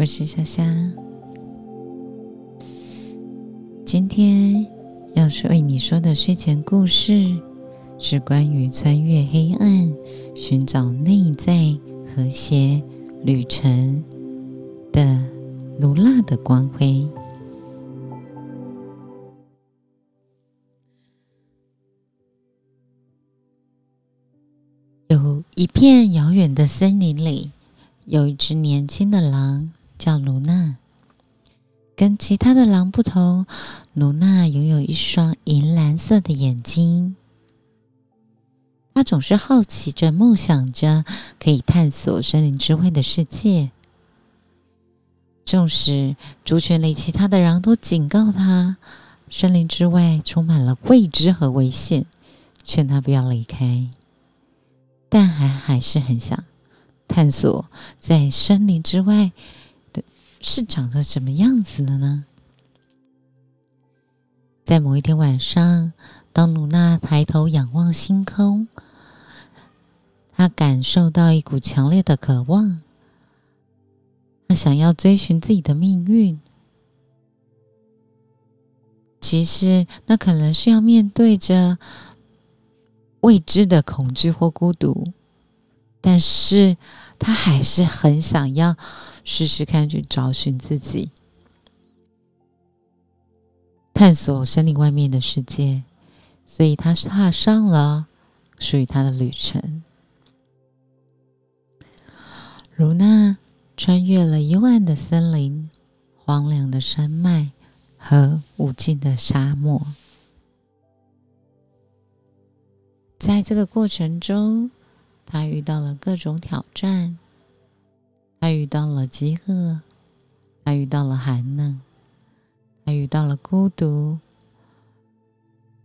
我是夏夏，今天要是为你说的睡前故事，是关于穿越黑暗、寻找内在和谐旅程的卢娜的光辉。有一片遥远的森林里，有一只年轻的狼。叫卢娜，跟其他的狼不同，卢娜拥有一双银蓝色的眼睛。她总是好奇着、梦想着可以探索森林之外的世界。纵使族群里其他的狼都警告他，森林之外充满了未知和危险，劝他不要离开，但还还是很想探索在森林之外。是长得什么样子的呢？在某一天晚上，当努娜抬头仰望星空，她感受到一股强烈的渴望，她想要追寻自己的命运。其实，那可能是要面对着未知的恐惧或孤独，但是。他还是很想要试试看，去找寻自己，探索森林外面的世界，所以他踏上了属于他的旅程。卢娜穿越了幽暗的森林、荒凉的山脉和无尽的沙漠，在这个过程中。他遇到了各种挑战，他遇到了饥饿，他遇到了寒冷，他遇到了孤独，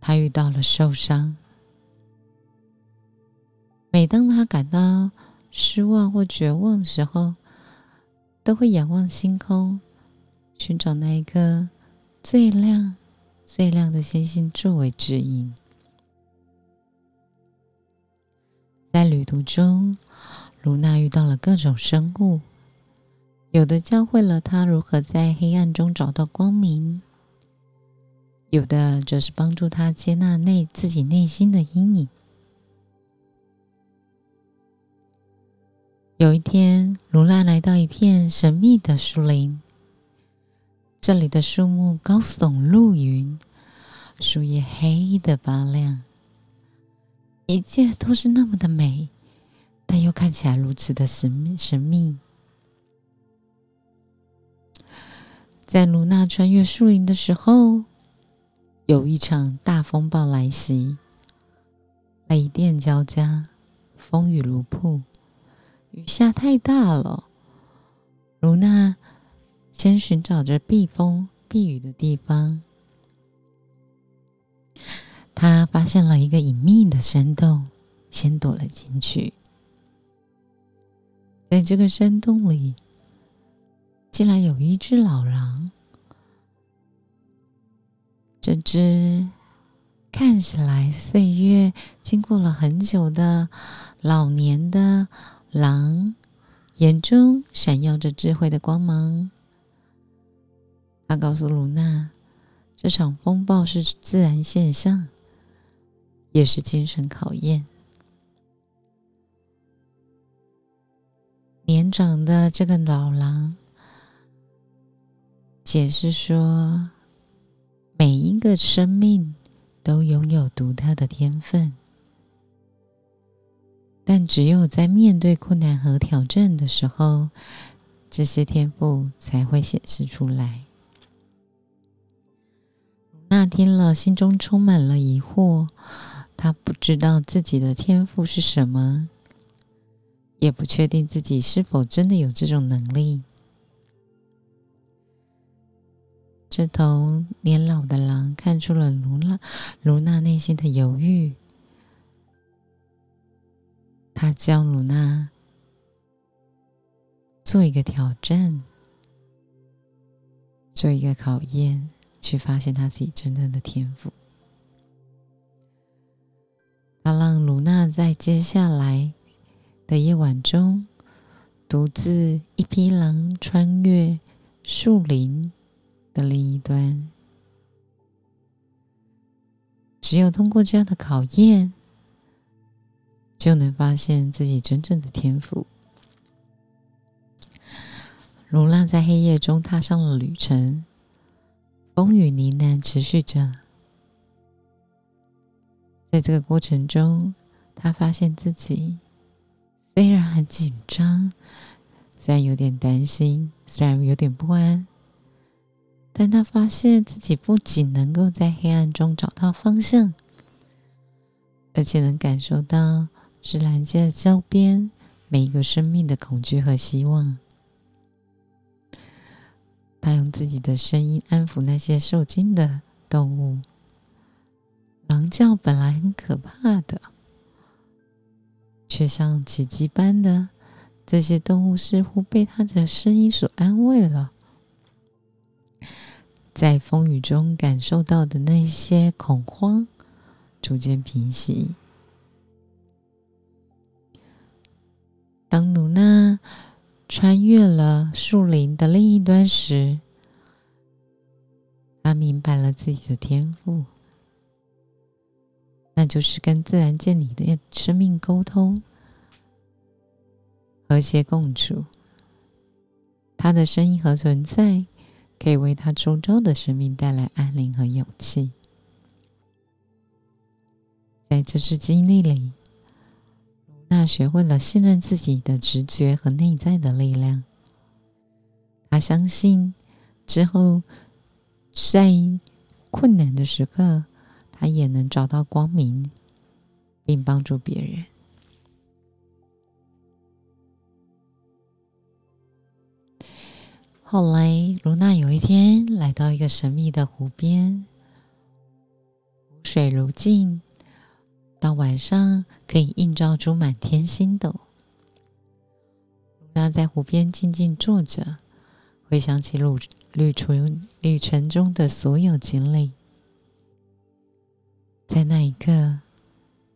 他遇到了受伤。每当他感到失望或绝望的时候，都会仰望星空，寻找那一颗最亮、最亮的星星作为指引。在旅途中，卢娜遇到了各种生物，有的教会了她如何在黑暗中找到光明，有的则是帮助她接纳内自己内心的阴影。有一天，卢娜来到一片神秘的树林，这里的树木高耸入云，树叶黑的发亮。一切都是那么的美，但又看起来如此的神神秘。在卢娜穿越树林的时候，有一场大风暴来袭，雷电交加，风雨如瀑，雨下太大了。卢娜先寻找着避风避雨的地方。他发现了一个隐秘的山洞，先躲了进去。在这个山洞里，竟然有一只老狼。这只看起来岁月经过了很久的老年的狼，眼中闪耀着智慧的光芒。他告诉卢娜，这场风暴是自然现象。也是精神考验。年长的这个老狼解释说：“每一个生命都拥有独特的天分，但只有在面对困难和挑战的时候，这些天赋才会显示出来。”那听了，心中充满了疑惑。他不知道自己的天赋是什么，也不确定自己是否真的有这种能力。这头年老的狼看出了卢娜卢娜内心的犹豫，他教卢娜做一个挑战，做一个考验，去发现他自己真正的天赋。他让卢娜在接下来的夜晚中独自一匹狼穿越树林的另一端。只有通过这样的考验，就能发现自己真正的天赋。卢娜在黑夜中踏上了旅程，风雨呢喃持续着。在这个过程中，他发现自己虽然很紧张，虽然有点担心，虽然有点不安，但他发现自己不仅能够在黑暗中找到方向，而且能感受到是拦截周边每一个生命的恐惧和希望。他用自己的声音安抚那些受惊的动物。叫本来很可怕的，却像奇迹般的，这些动物似乎被他的声音所安慰了。在风雨中感受到的那些恐慌，逐渐平息。当鲁娜。穿越了树林的另一端时，他明白了自己的天赋，那就是跟自然界里的生命沟通、和谐共处。他的声音和存在，可以为他周遭的生命带来安宁和勇气。在这次经历里。那学会了信任自己的直觉和内在的力量。他相信之后在困难的时刻，他也能找到光明，并帮助别人。后来，卢娜有一天来到一个神秘的湖边，湖水如镜。到晚上可以映照出满天星斗。卢娜在湖边静静坐着，回想起旅旅程旅程中的所有经历。在那一刻，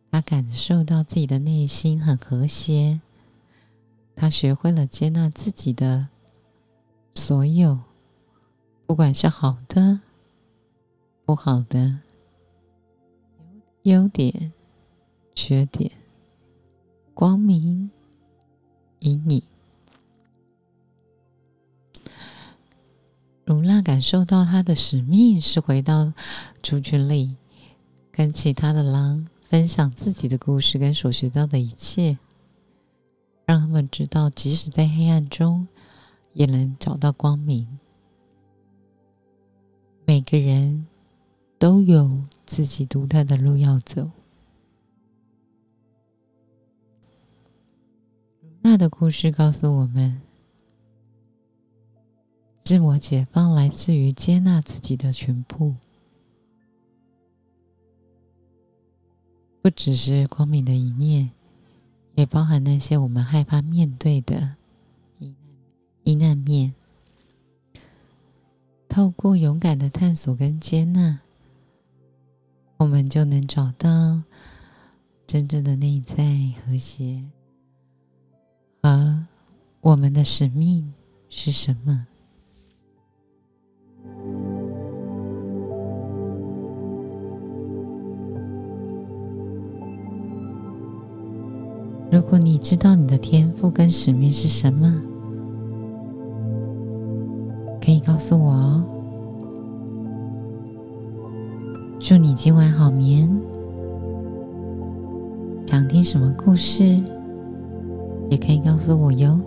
他感受到自己的内心很和谐。他学会了接纳自己的所有，不管是好的、不好的、优点。缺点，光明，阴影。卢娜感受到他的使命是回到族群里，跟其他的狼分享自己的故事跟所学到的一切，让他们知道，即使在黑暗中，也能找到光明。每个人都有自己独特的路要走。那的故事告诉我们，自我解放来自于接纳自己的全部，不只是光明的一面，也包含那些我们害怕面对的阴暗面。透过勇敢的探索跟接纳，我们就能找到真正的内在和谐。而我们的使命是什么？如果你知道你的天赋跟使命是什么，可以告诉我哦。祝你今晚好眠。想听什么故事？也可以告诉我哟。